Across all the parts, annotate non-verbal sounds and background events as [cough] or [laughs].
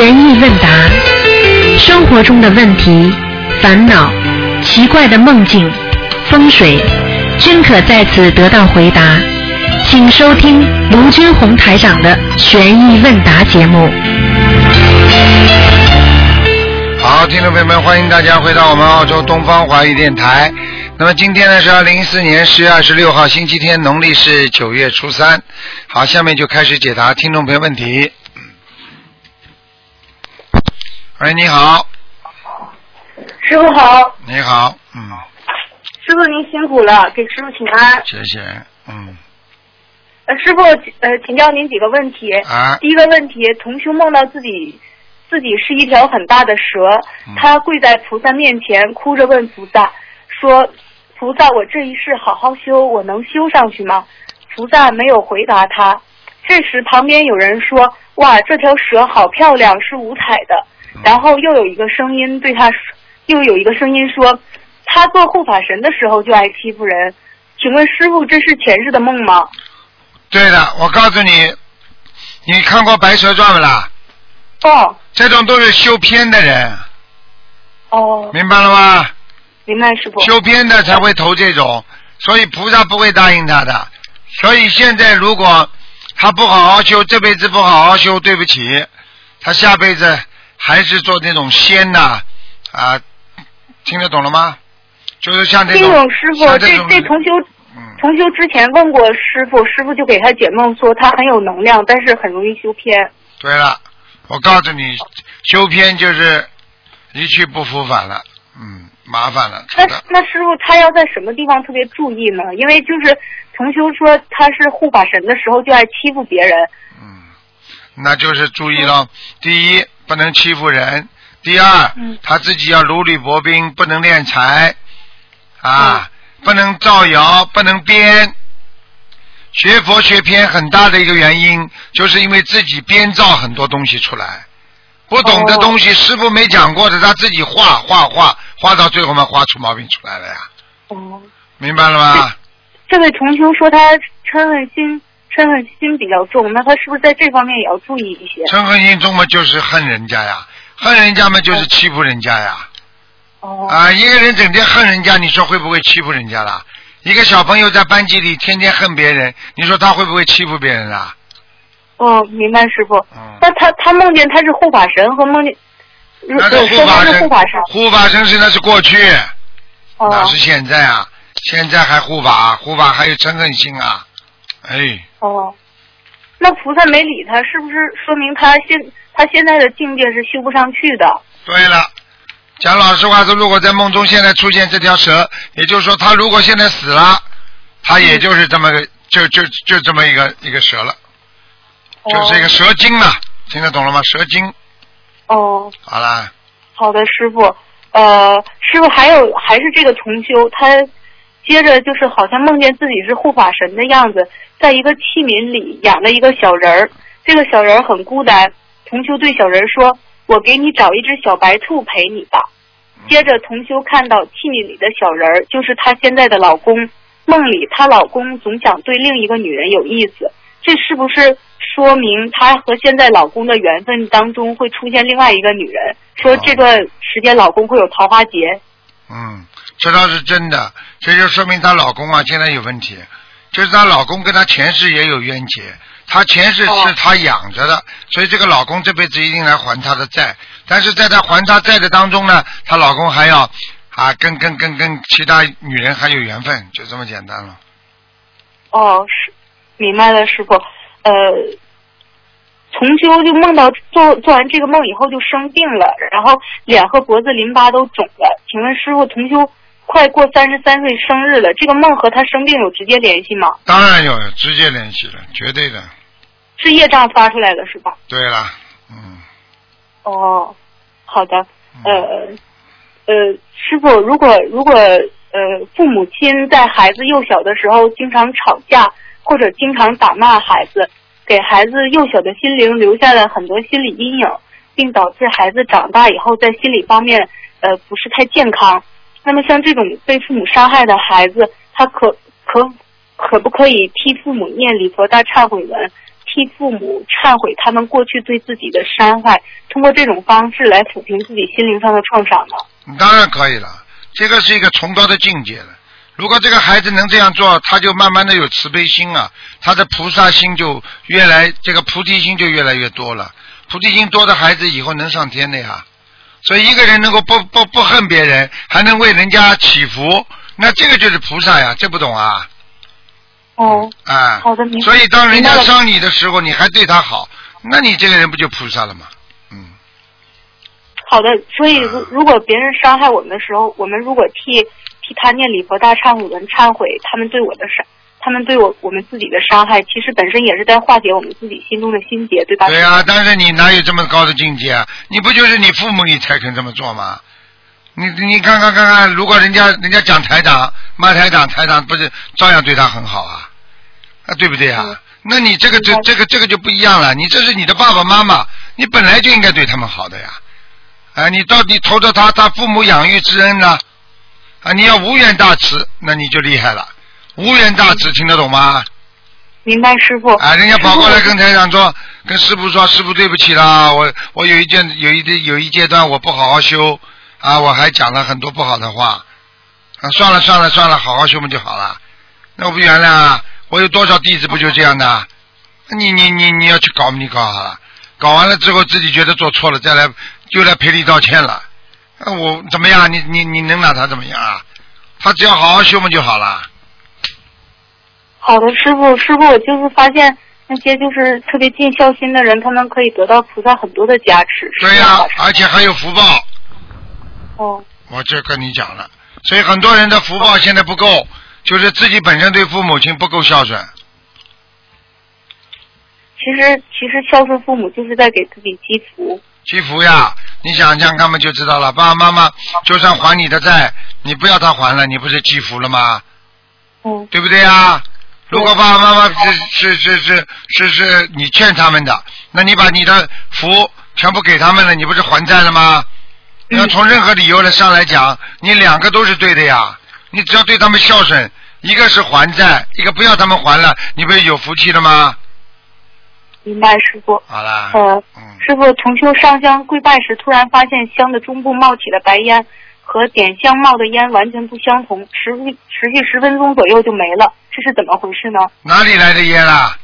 意问答，生活中的问题、烦恼、奇怪的梦境、风水，均可在此得到回答。请收听卢军红台长的悬疑问答节目。好，听众朋友们，欢迎大家回到我们澳洲东方华语电台。那么今天呢是二零一四年十月二十六号，星期天，农历是九月初三。好，下面就开始解答听众朋友问题。喂，你好，师傅好，你好，嗯，师傅您辛苦了，给师傅请安。谢谢，嗯，呃，师傅，呃，请教您几个问题。啊第一个问题，同修梦到自己自己是一条很大的蛇，嗯他跪在菩萨面前，哭着问菩萨说：“菩萨，我这一世好好修，我能修上去吗？”菩萨没有回答他。这时旁边有人说：“哇，这条蛇好漂亮，是五彩的。”然后又有一个声音对他说，又有一个声音说：“他做护法神的时候就爱欺负人。”请问师傅，这是前世的梦吗？对的，我告诉你，你看过《白蛇传》不啦？哦这种都是修偏的人，哦，明白了吗？明白师傅。修偏的才会投这种，所以菩萨不会答应他的。所以现在如果他不好好修，这辈子不好好修，对不起，他下辈子还是做那种仙呐啊听得懂了吗？就是像这听种懂师傅，这像这种这同修嗯，同修之前问过师傅，师傅就给他解梦说他很有能量，但是很容易修偏。对了，我告诉你，修偏就是一去不复返了，嗯，麻烦了。那那师傅他要在什么地方特别注意呢？因为就是重修说他是护法神的时候就爱欺负别人。嗯，那就是注意了，第一不能欺负人，第二、嗯。他自己要如履薄冰，不能敛财。啊，不能造谣，不能编。学佛学偏很大的一个原因，就是因为自己编造很多东西出来，不懂的哦东西，师傅没讲过的，他自己画画画，画到最后嘛，画出毛病出来了呀，哦，明白了吗？这位同修说他嗔恨心嗔恨心比较重，那他是不是在这方面也要注意一些？嗔恨心重嘛，就是恨人家呀，恨人家嘛，就是欺负人家呀。哦，啊，一个人整天恨人家，你说会不会欺负人家啦？一个小朋友在班级里天天恨别人，你说他会不会欺负别人啦？哦，明白师傅。嗯，那他他梦见他是护法神和梦见，如那是护法神护法神，，护法神是那是过去，哦哪是现在啊？现在还护法，护法还有嗔恨心啊！哎，哦，那菩萨没理他，是不是说明他现他现在的境界是修不上去的？对了，讲老实话说，如果在梦中现在出现这条蛇，也就是说，他如果现在死了，他也就是这么个，就就就这么一个一个蛇了，就是一个蛇精了，听得懂了吗？蛇精，哦，好啦。好的，师傅。呃，师傅还有还是这个重修，他接着就是好像梦见自己是护法神的样子，在一个器皿里养了一个小人儿，这个小人儿很孤单。同修对小人说：“我给你找一只小白兔陪你吧。”接着同修看到器皿里的小人儿就是她现在的老公，梦里她老公总想对另一个女人有意思，这是不是说明她和现在老公的缘分当中会出现另外一个女人？说这段时间老公会有桃花劫。嗯，这倒是真的，这就说明她老公啊现在有问题，就是她老公跟她前世也有冤结，她前世哦是她养着的，所以这个老公这辈子一定来还她的债。但是在她还她债的当中呢，她老公还要啊跟跟跟跟其他女人还有缘分，就这么简单了。哦，是明白了，师傅。呃，重修就梦到做做完这个梦以后就生病了，然后脸和脖子淋巴都肿了。请问师傅，重修快过三十三岁生日了，这个梦和他生病有直接联系吗？当然有直接联系了，绝对的。是业障发出来的是吧？对了，嗯，哦，好的。呃呃，师傅，如果如果呃父母亲在孩子幼小的时候经常吵架，或者经常打骂孩子，给孩子幼小的心灵留下了很多心理阴影，并导致孩子长大以后在心理方面呃不是太健康。那么像这种被父母伤害的孩子，他可可可不可以替父母念礼佛大忏悔文，替父母忏悔他们过去对自己的伤害，通过这种方式来抚平自己心灵上的创伤呢？当然可以了，这个是一个崇高的境界了。如果这个孩子能这样做，他就慢慢的有慈悲心啊，他的菩萨心就越来，这个菩提心就越来越多了。菩提心多的孩子以后能上天的呀。所以一个人能够不不不恨别人，还能为人家祈福，那这个就是菩萨呀，这不懂啊？哦，啊，好的明白所以当人家伤你的时候，你还对他好，那你这个人不就菩萨了吗？嗯，好的。所以啊如如果别人伤害我们的时候，我们如果替替他念礼佛大忏悔文忏悔他们对我的伤，他们对我我们自己的伤害，其实本身也是在化解我们自己心中的心结，对吧？对啊、但是你哪有这么高的境界啊？你不就是你父母你才肯这么做吗？你你看看看看，如果人家人家讲台长骂台长，台长不是照样对他很好啊？啊，对不对啊？嗯那你这个这这个这个就不一样了，你这是你的爸爸妈妈，你本来就应该对他们好的呀。啊，你到底投着他他父母养育之恩呢？啊，你要无缘大慈，那你就厉害了。无缘大慈听得懂吗？明白，师傅。啊，人家跑过来跟台长说，跟师傅说，师傅对不起啦，我我有一件有一有一阶段我不好好修啊，我还讲了很多不好的话，啊，算了算了算了，好好修嘛就好了，那我不原谅啊，我有多少弟子不就这样的？你你你你要去搞你搞好了，搞完了之后自己觉得做错了，再来又来赔礼道歉了，那我怎么样？你你你能拿他怎么样啊？他只要好好修嘛就好了。好的，师傅，师傅，我就是发现那些就是特别尽孝心的人，他们可以得到菩萨很多的加持。对呀、而且还有福报。哦，我就跟你讲了，所以很多人的福报现在不够，就是自己本身对父母亲不够孝顺。其实其实孝顺父母就是在给自己积福。积福呀，你想想看嘛就知道了。爸爸妈妈就算还你的债，你不要他还了，你不是积福了吗？嗯，对不对呀？如果爸爸妈妈是是是是是是你欠他们的，那你把你的福全部给他们了，你不是还债了吗？嗯那从任何理由来上来讲，你两个都是对的呀。你只要对他们孝顺，一个是还债，一个不要他们还了，你不是有福气了吗？明白，师傅。好了，呃，嗯，师傅重修上香跪拜时，突然发现香的中部冒起了白烟，和点香冒的烟完全不相同，持续持续十分钟左右就没了，这是怎么回事呢？哪里来的烟啦？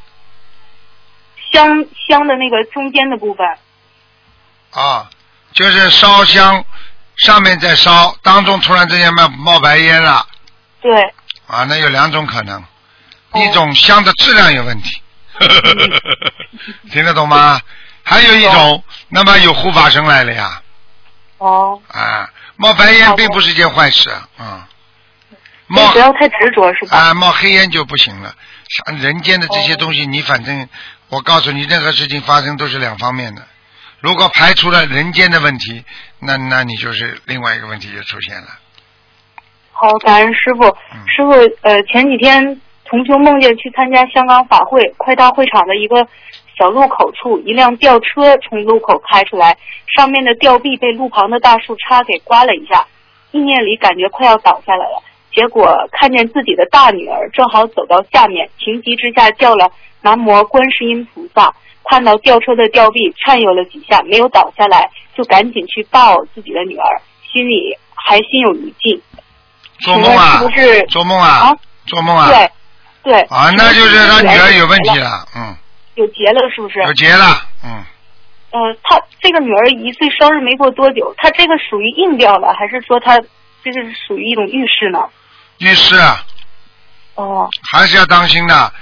香香的那个中间的部分，啊，就是烧香，上面在烧，当中突然之间冒冒白烟了。对，啊，那有两种可能，哦。一种香的质量有问题，[laughs] 听得懂吗？还有一种，那么有护法神来了呀，哦，啊，冒白烟并不是一件坏事，嗯，冒不要太执着是吧？啊冒黑烟就不行了。像人间的这些哦东西，你反正我告诉你，任何事情发生都是两方面的。如果排除了人间的问题，那那你就是另外一个问题就出现了。好，感恩师傅。嗯师傅，呃，前几天同修梦见去参加香港法会，快到会场的一个小路口处，一辆吊车从路口开出来，上面的吊臂被路旁的大树叉给刮了一下，意念里感觉快要倒下来了。结果看见自己的大女儿正好走到下面，情急之下叫了南无观世音菩萨。看到吊车的吊臂颤悠了几下，没有倒下来，就赶紧去抱自己的女儿，心里还心有余悸。做梦啊是不是？做梦啊啊？做梦啊？对，对。啊，那就是他女儿有问题了，了，嗯，有结了是不是？有结了，嗯，呃，他这个女儿一岁生日没过多久，他这个属于硬掉了，还是说他这是属于一种预示呢？律师啊。哦，还是要当心的。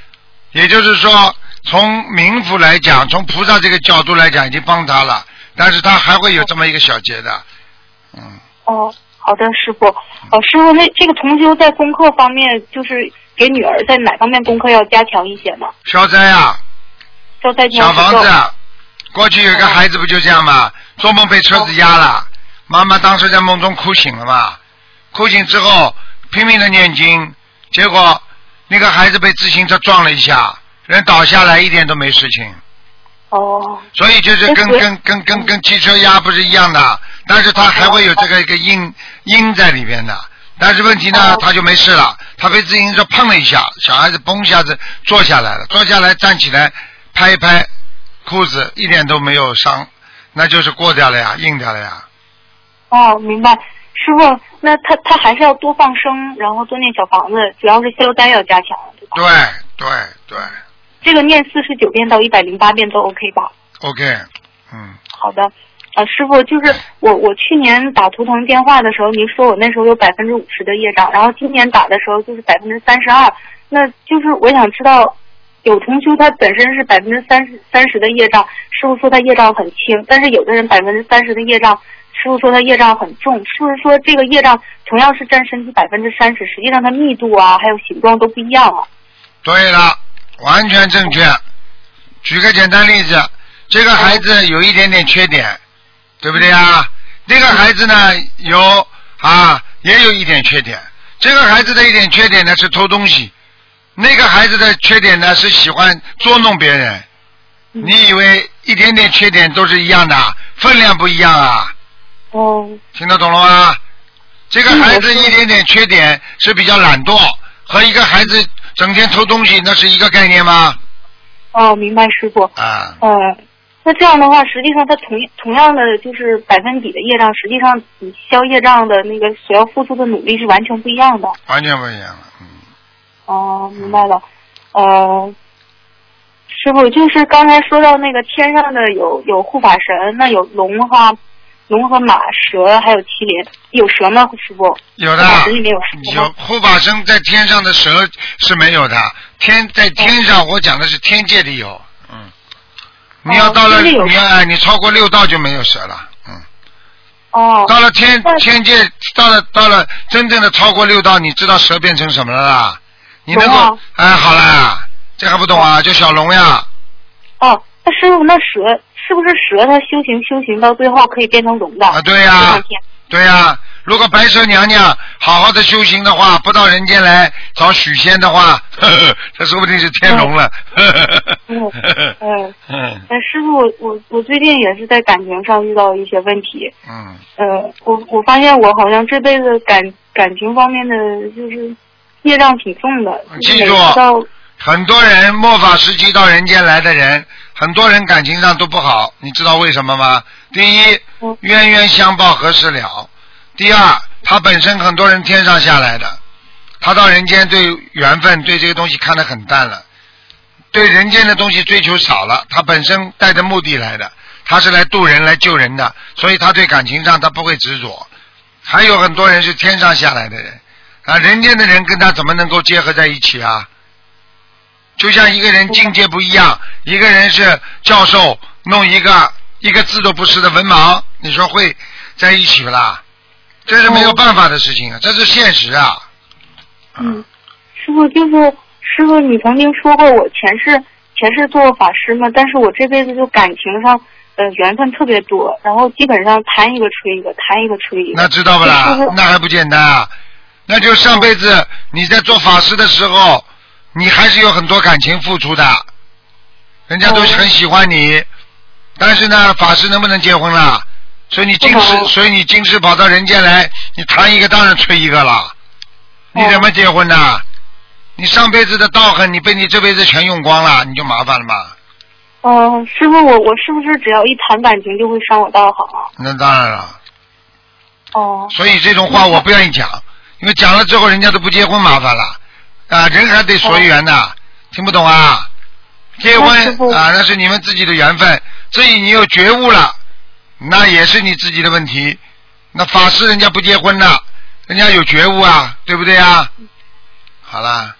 也就是说，从冥府来讲，从菩萨这个角度来讲，已经帮他了，但是他还会有这么一个小结的，嗯，哦，好的，师傅。哦，师傅，那这个同修在功课方面，就是给女儿在哪方面功课要加强一些呢？消灾啊，消灾经小房子啊，过去有一个孩子不就这样吗？做梦被车子压了，妈妈当时在梦中哭醒了嘛，哭醒之后拼命的念经，结果那个孩子被自行车撞了一下，人倒下来一点都没事情。哦，所以就是跟跟跟跟跟汽车压不是一样的，但是他还会有这个一个因因在里边的。但是问题呢哦，他就没事了，他被自行车碰了一下，小孩子嘣一下子坐下来了，坐下来站起来，拍一拍裤子，一点都没有伤，那就是过掉了呀，硬掉了呀。哦，明白。师傅，那他他还是要多放生，然后多念小房子，主要是消灾要加强，对吧？对对对这个念四十九遍到一百零八遍都 OK 吧？，OK，嗯，好的，呃，师傅，就是我我去年打图腾电话的时候，您说我那时候有百分之五十的业障，然后今年打的时候就是百分之三十二，那就是我想知道，有同修他本身是百分之三十三十的业障，师傅说他业障很轻，但是有的人百分之三十的业障，师傅说他业障很重，是不是说这个业障同样是占身体百分之三十，实际上它密度啊还有形状都不一样啊？对了，完全正确。举个简单例子，这个孩子有一点点缺点，对不对啊？那个孩子呢有啊，也有一点缺点。这个孩子的一点缺点呢是偷东西，那个孩子的缺点呢是喜欢捉弄别人。你以为一点点缺点都是一样的，分量不一样啊？哦，听得懂了吗？这个孩子一点点缺点是比较懒惰，和一个孩子整天偷东西，那是一个概念吗？哦，明白，师傅。啊，呃，那这样的话，实际上他同同样的就是百分比的业障，实际上你消业障的那个所要付出的努力是完全不一样的。完全不一样了。嗯，哦，明白了。呃，师傅，就是刚才说到那个天上的有有护法神，那有龙哈，龙和马、蛇还有麒麟，有蛇吗？师傅？有的神里面有蛇有？护法神在天上的蛇是没有的，天在天上，我讲的是天界里有。嗯，你要到了，你要哎，你超过六道就没有蛇了。嗯，哦，到了天天界，到了到了真正的超过六道，你知道蛇变成什么了啦？你能够啊哎，好了，这还不懂啊？就小龙呀。哦，那师傅，那蛇是不是蛇？它修行修行到最后可以变成龙的？啊，对呀、对呀、如果白蛇娘娘好好的修行的话，不到人间来找许仙的话，呵呵，这说不定是天龙了。嗯嗯。嗯呃，师傅，我我我最近也是在感情上遇到一些问题。嗯，呃，我我发现我好像这辈子感感情方面的就是业障挺重的。记住很多人末法时期到人间来的人，很多人感情上都不好，你知道为什么吗？第一嗯，冤冤相报何时了？第二，他本身很多人天上下来的，他到人间对缘分对这个东西看得很淡了，对人间的东西追求少了，他本身带着目的来的，他是来渡人来救人的，所以他对感情上他不会执着。还有很多人是天上下来的人，啊，人间的人跟他怎么能够结合在一起啊？就像一个人境界不一样，一个人是教授，弄一个一个字都不识的文盲，你说会在一起不啦？这是没有办法的事情啊，这是现实啊。嗯，师傅就是师傅，你曾经说过我前世前世做过法师嘛，但是我这辈子就感情上呃缘分特别多，然后基本上谈一个吹一个，谈一个吹一个。那知道不啦？那还不简单啊？那就上辈子你在做法师的时候，你还是有很多感情付出的，人家都是很喜欢你，但是呢，法师能不能结婚了？所以你今世，所以你今世跑到人间来，你谈一个当然吹一个了，你哦怎么结婚呢？你上辈子的道行，你被你这辈子全用光了，你就麻烦了嘛。哦、师傅，我我是不是只要一谈感情就会伤我道行啊？那当然了，哦，所以这种话我不愿意讲，因为讲了之后人家都不结婚，麻烦了啊，人还得随缘的，听不懂啊？结婚啊，那是你们自己的缘分，至于你有觉悟了，那也是你自己的问题。那法师人家不结婚了，人家有觉悟啊，对不对啊？好啦，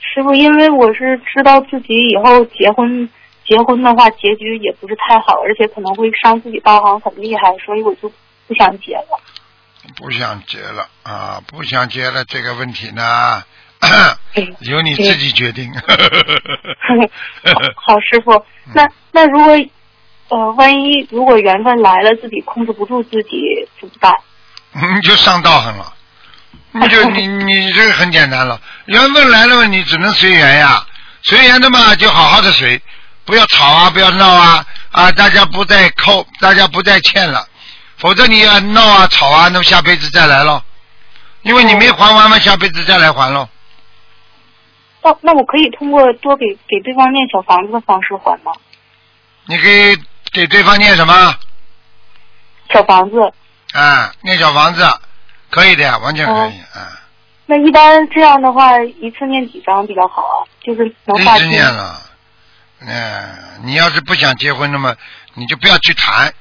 师傅，因为我是知道自己以后结婚结婚的话，结局也不是太好，而且可能会伤自己道行很厉害，所以我就不想结了。不想结了啊，不想结了，这个问题呢，对 [clears throat] 由你自己决定。好，师傅，那那如果呃，万一如果缘分来了，自己控制不住自己怎么办？你就上道行了，你就 [laughs] 你你这个很简单了，缘分来了嘛，你只能随缘呀，随缘的嘛就好好的随，不要吵啊，不要闹啊。啊，大家不再扣，大家不再欠了，否则你要闹啊吵啊，那么下辈子再来咯，因为你没还完嘛，下辈子再来还咯。那那我可以通过多给给对方念小房子的方式还吗？你可以给对方念什么？小房子，啊，念小房子，可以的，完全可以，啊。那一般这样的话，一次念几张比较好啊？就是能一直。念了，嗯，你要是不想结婚，那么你就不要去谈，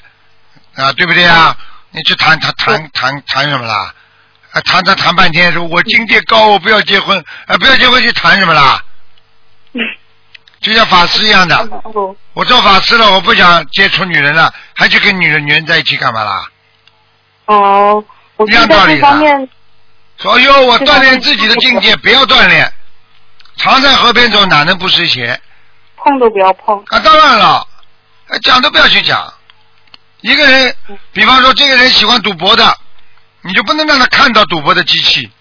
啊，对不对啊？你去谈谈谈谈谈什么啦？啊，谈谈谈半天，说我境界高，我不要结婚，啊，不要结婚去谈什么啦？就像法师一样的，哦我做法师了，我不想接触女人了，还去跟女人女人在一起干嘛啦？哦，我一样道理的这方面，说哎呦，我锻炼自己的境界，不要锻炼。常在河边走，哪能不湿鞋？碰都不要碰。啊，当然了，呃讲都不要去讲。一个人，比方说这个人喜欢赌博的，你就不能让他看到赌博的机器，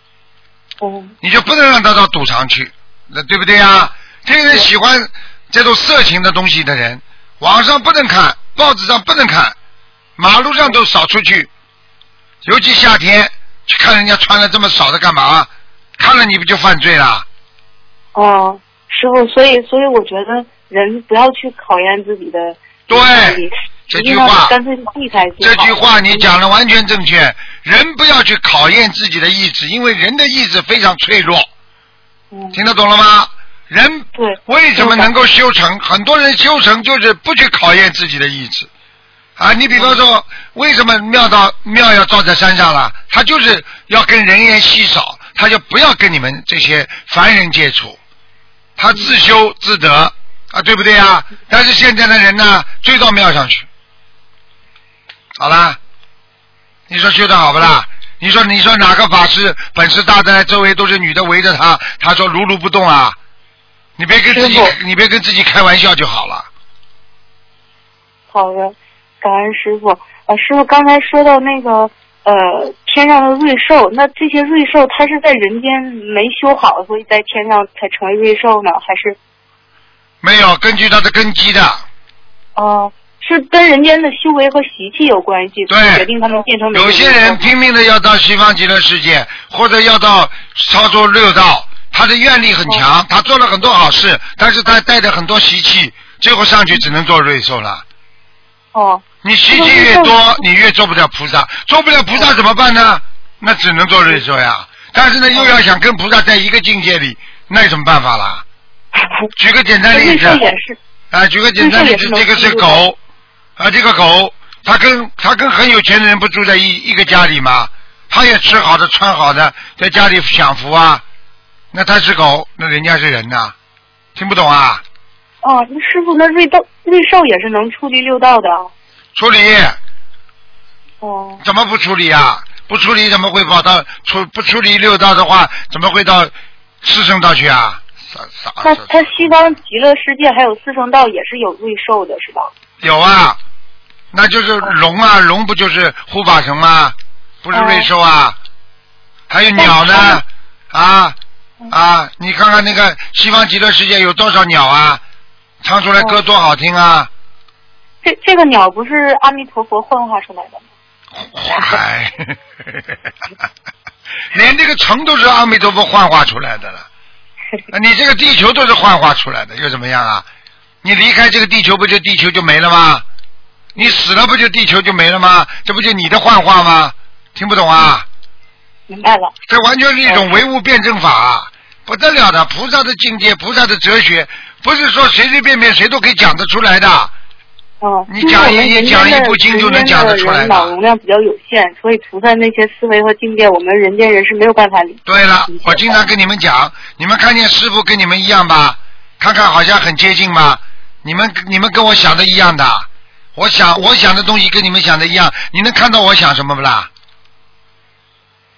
哦，你就不能让他到赌场去，那对不对啊？这个人喜欢这种色情的东西的人，网上不能看，报纸上不能看，马路上都少出去，尤其夏天去看人家穿的这么少的干嘛？看了你不就犯罪了？哦，师傅，所以所以我觉得人不要去考验自己的对这句话这句话你讲的完全正确，人不要去考验自己的意志，因为人的意志非常脆弱，嗯，听得懂了吗？人，为什么能够修成？很多人修成就是不去考验自己的意志啊！你比方说，为什么庙到庙要造在山上了？他就是要跟人烟稀少，他就不要跟你们这些凡人接触，他自修自得啊，对不对啊？但是现在的人呢，追到庙上去，好啦，你说修的好不啦？你说你说哪个法师本事大的，周围都是女的围着他，他说如如不动啊？你别跟自己，你别跟自己开玩笑就好了。好的，感恩师傅。呃，师傅刚才说到那个呃天上的瑞兽，那这些瑞兽它是在人间没修好，所以在天上才成为瑞兽呢，还是没有根据它的根基的，哦、是跟人间的修为和习气有关系，对决定他们变成有些人拼命的要到西方极乐世界，或者要到操作六道，他的愿力很强，他做了很多好事，但是他带着很多习气，最后上去只能做瑞兽了。哦你习气越多，你越做不了菩萨，做不了菩萨怎么办呢？那只能做瑞兽呀。但是呢，又要想跟菩萨在一个境界里，那有什么办法啦？举个简单例子啊，举个简单例子，这个是狗，啊，这个狗，它跟它跟很有钱的人不住在一一个家里吗？它也吃好的穿好的，在家里享福啊。那它是狗，那人家是人呐、听不懂啊？哦，那师傅那瑞道瑞兽也是能处理六道的啊处理哦怎么不处理啊？不处理怎么会跑到处不处理六道的话，怎么会到四圣道去啊？傻傻那傻他西方极乐世界还有四圣道也是有瑞兽的是吧？有啊，那就是龙啊，龙不就是护法神吗？不是瑞兽啊？还有鸟呢？啊啊！你看看那个西方极乐世界有多少鸟啊？唱出来歌多好听啊！这这个鸟不是阿弥陀佛幻化出来的吗？嗨，[laughs] 连这个城都是阿弥陀佛幻化出来的了。[laughs] 你这个地球都是幻化出来的，又怎么样啊？你离开这个地球，不就地球就没了吗？你死了，不就地球就没了吗？这不就你的幻化吗？听不懂啊？明白了。这完全是一种唯物辩证法，不得了的。菩萨的境界，菩萨的哲学，不是说随随便便谁都可以讲得出来的。哦，你讲一因为我们人讲一部经就能讲得出来的脑容量比较有限，所以菩萨那些思维和境界，我们人间人是没有办法理。对了，我经常跟你们讲，你们看见师傅跟你们一样吧？看看好像很接近吧？你们你们跟我想的一样的，我想我想的东西跟你们想的一样，你能看到我想什么不啦？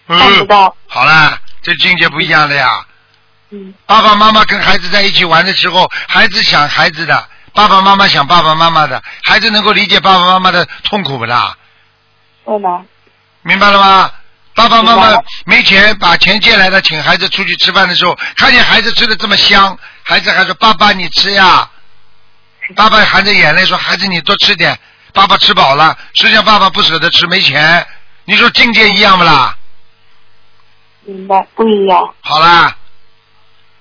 看不嗯，到，好啦，这境界不一样的呀。嗯，爸爸妈妈跟孩子在一起玩的时候，孩子想孩子的，爸爸妈妈想爸爸妈妈的，孩子能够理解爸爸妈妈的痛苦不啦？不能。明白了吗？爸爸妈妈没钱，把钱借来了，请孩子出去吃饭的时候，看见孩子吃的这么香，孩子还说：“爸爸，你吃呀。”爸爸含着眼泪说：“孩子，你多吃点。”爸爸吃饱了，实际上爸爸不舍得吃，没钱。你说境界一样不啦？明白，不一样。好啦，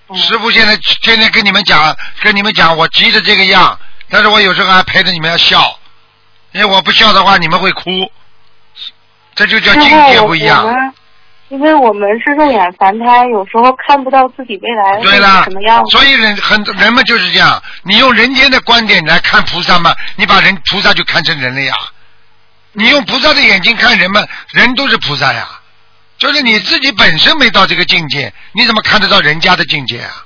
嗯师傅现在天天跟你们讲，跟你们讲，我急着这个样，但是我有时候还陪着你们要笑，因为我不笑的话你们会哭，这就叫境界不一样因为我们是肉眼凡胎，有时候看不到自己未来是对了什么样，子。所以人很人们就是这样，你用人间的观点来看菩萨嘛，你把人菩萨就看成人了呀。你用菩萨的眼睛看人们，人都是菩萨呀。就是你自己本身没到这个境界，你怎么看得到人家的境界啊？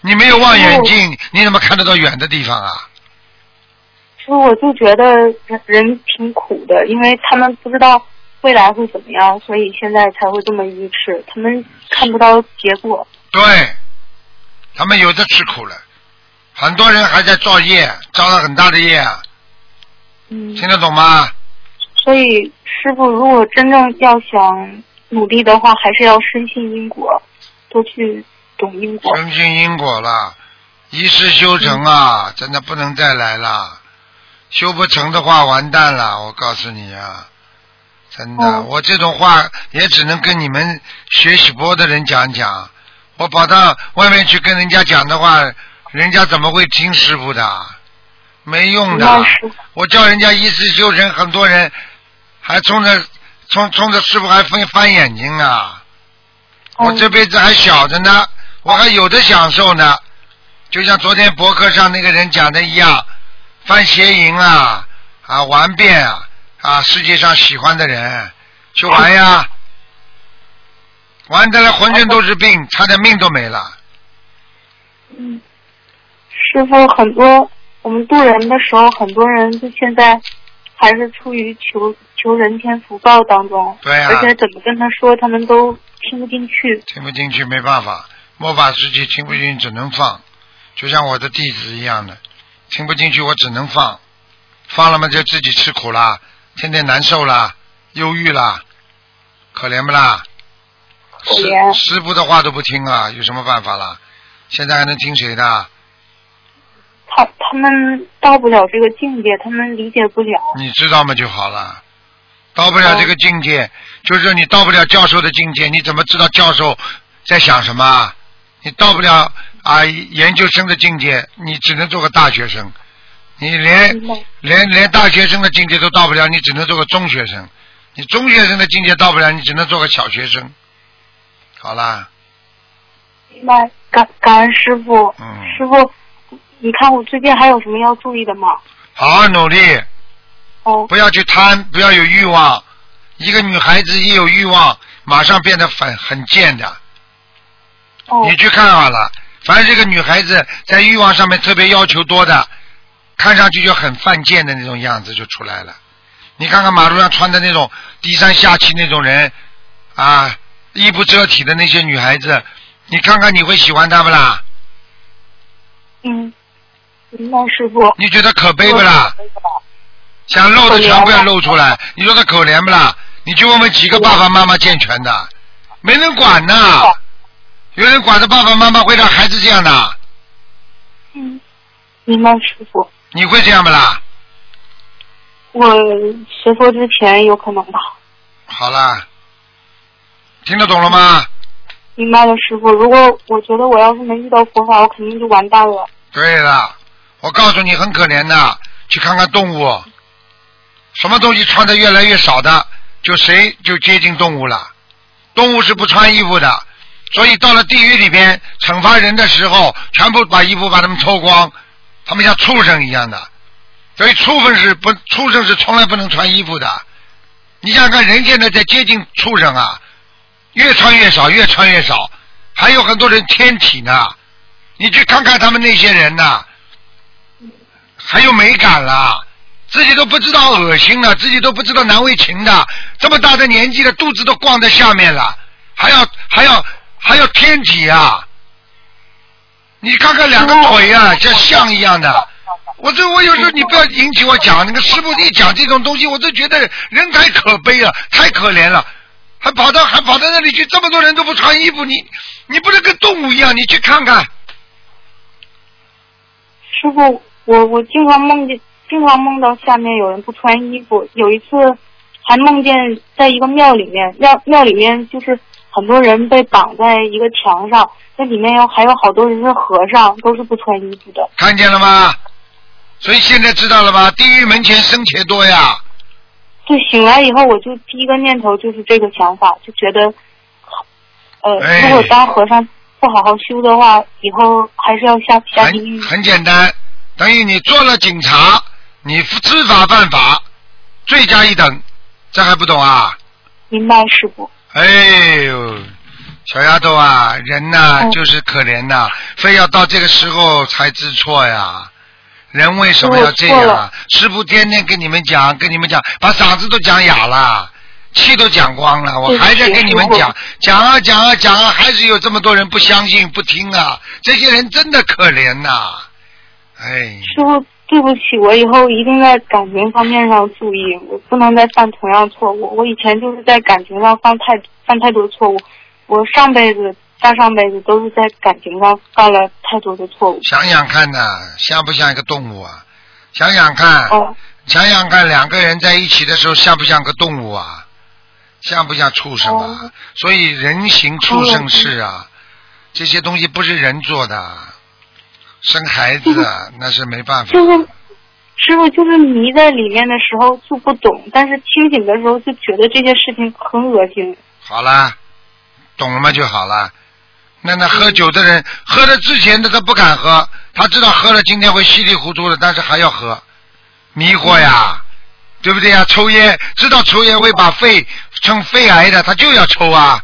你没有望远镜，你怎么看得到远的地方啊？所以，我就觉得人人挺苦的，因为他们不知道未来会怎么样，所以现在才会这么愚痴，他们看不到结果。对，他们有的吃苦了，很多人还在造业，造了很大的业啊，嗯，听得懂吗？所以师傅，如果真正要想努力的话，还是要深信因果，多去懂因果。深信因果了，一世修成啊，真的不能再来了。修不成的话，完蛋了！我告诉你啊，真的，哦我这种话也只能跟你们学习播的人讲讲。我跑到外面去跟人家讲的话，人家怎么会听师傅的？没用的。我叫人家一世修成，很多人还冲着冲冲着师傅还翻翻眼睛啊！我嗯这辈子还小着呢，我还有的享受呢。就像昨天博客上那个人讲的一样，犯邪淫啊啊玩遍啊啊世界上喜欢的人去玩呀，玩的了浑身都是病，差点命都没了。嗯，师傅，很多我们渡人的时候，很多人就现在还是处于求求人天福报当中，对啊而且怎么跟他说，他们都听不进去。听不进去没办法，末法时期听不进去只能放，就像我的弟子一样的，听不进去我只能放，放了嘛就自己吃苦啦，天天难受啦，忧郁啦，可怜不啦？可怜师师傅的话都不听啊，有什么办法啦？现在还能听谁的？他他们到不了这个境界，他们理解不了。你知道吗就好了。到不了这个境界，就是说你到不了教授的境界，你怎么知道教授在想什么啊？你到不了啊研究生的境界，你只能做个大学生。你连连连大学生的境界都到不了，你只能做个中学生。你中学生的境界到不了，你只能做个小学生。好啦，明白，感感恩师傅。嗯师傅，你看我最近还有什么要注意的吗？好好努力，哦，不要去贪，不要有欲望。一个女孩子一有欲望，马上变得很很贱的。哦你，去看好了，凡是这个女孩子在欲望上面特别要求多的，看上去就很犯贱的那种样子就出来了。你看看马路上穿的那种低三下气那种人，啊，衣不遮体的那些女孩子，你看看你会喜欢她不啦？嗯，明白师傅。你觉得可悲不啦？想露的全部要露出来，你说他可怜不啦？你去问问几个爸爸妈妈健全的，没人管呐。有人管的爸爸妈妈会让孩子这样的，嗯，明白师傅。你会这样不啦？我学佛之前有可能吧。好啦，听得懂了吗？明白了，师傅。如果我觉得我要是没遇到佛法，我肯定就完蛋了。对了，我告诉你很可怜的，去看看动物，什么东西穿的越来越少的，就谁就接近动物了。动物是不穿衣服的，所以到了地狱里边惩罚人的时候，全部把衣服把他们脱光，他们像畜生一样的。所以畜生是不畜生是从来不能穿衣服的。你想想看，人现在在接近畜生啊，越穿越少，越穿越少，还有很多人天体呢。你去看看他们那些人呐、还有美感啦，自己都不知道恶心了，自己都不知道难为情的，这么大的年纪了，肚子都光在下面了，还要还要还要天体啊！你看看两个腿啊，像象一样的。我这我有时候你不要引起我讲那个师傅一讲这种东西，我都觉得人太可悲了，太可怜了，还跑到还跑到那里去，这么多人都不穿衣服，你你不能跟动物一样，你去看看。师傅，我我经常梦见，经常梦到下面有人不穿衣服。有一次还梦见在一个庙里面，庙庙里面就是很多人被绑在一个墙上，那里面有还有好多人是和尚，都是不穿衣服的。看见了吗？所以现在知道了吧？地狱门前生钱多呀。就醒来以后，我就第一个念头就是这个想法，就觉得，呃，哎如果当和尚不好好修的话，以后还是要下下地狱很。很简单，等于你做了警察，你知法犯法，罪加一等，这还不懂啊？明白，师傅。哎呦，小丫头啊，人呐、嗯就是可怜呐、非要到这个时候才知错呀。人为什么要这样啊了？师傅天天跟你们讲，跟你们讲，把嗓子都讲哑了，气都讲光了，我对不起还在跟你们讲，讲啊讲啊讲啊，还是有这么多人不相信不听啊，这些人真的可怜呐、哎，师傅，对不起，我以后一定在感情方面上注意，我不能再犯同样错误。我以前就是在感情上犯太犯太多错误，我上辈子、大上辈子都是在感情上犯了太多的错误。想想看呐、像不像一个动物啊？想想看，哦，想想看，两个人在一起的时候像不像个动物啊？像不像畜生啊？哦所以人形畜生是啊，这些东西不是人做的，生孩子啊，那是没办法。就是师傅，就是迷在里面的时候就不懂，但是清醒的时候就觉得这些事情很恶心。好了，懂了吗就好了。那那喝酒的人，喝了之前的他不敢喝，他知道喝了今天会稀里糊涂的，但是还要喝，迷惑呀，对不对呀？抽烟知道抽烟会把肺成肺癌的，他就要抽啊。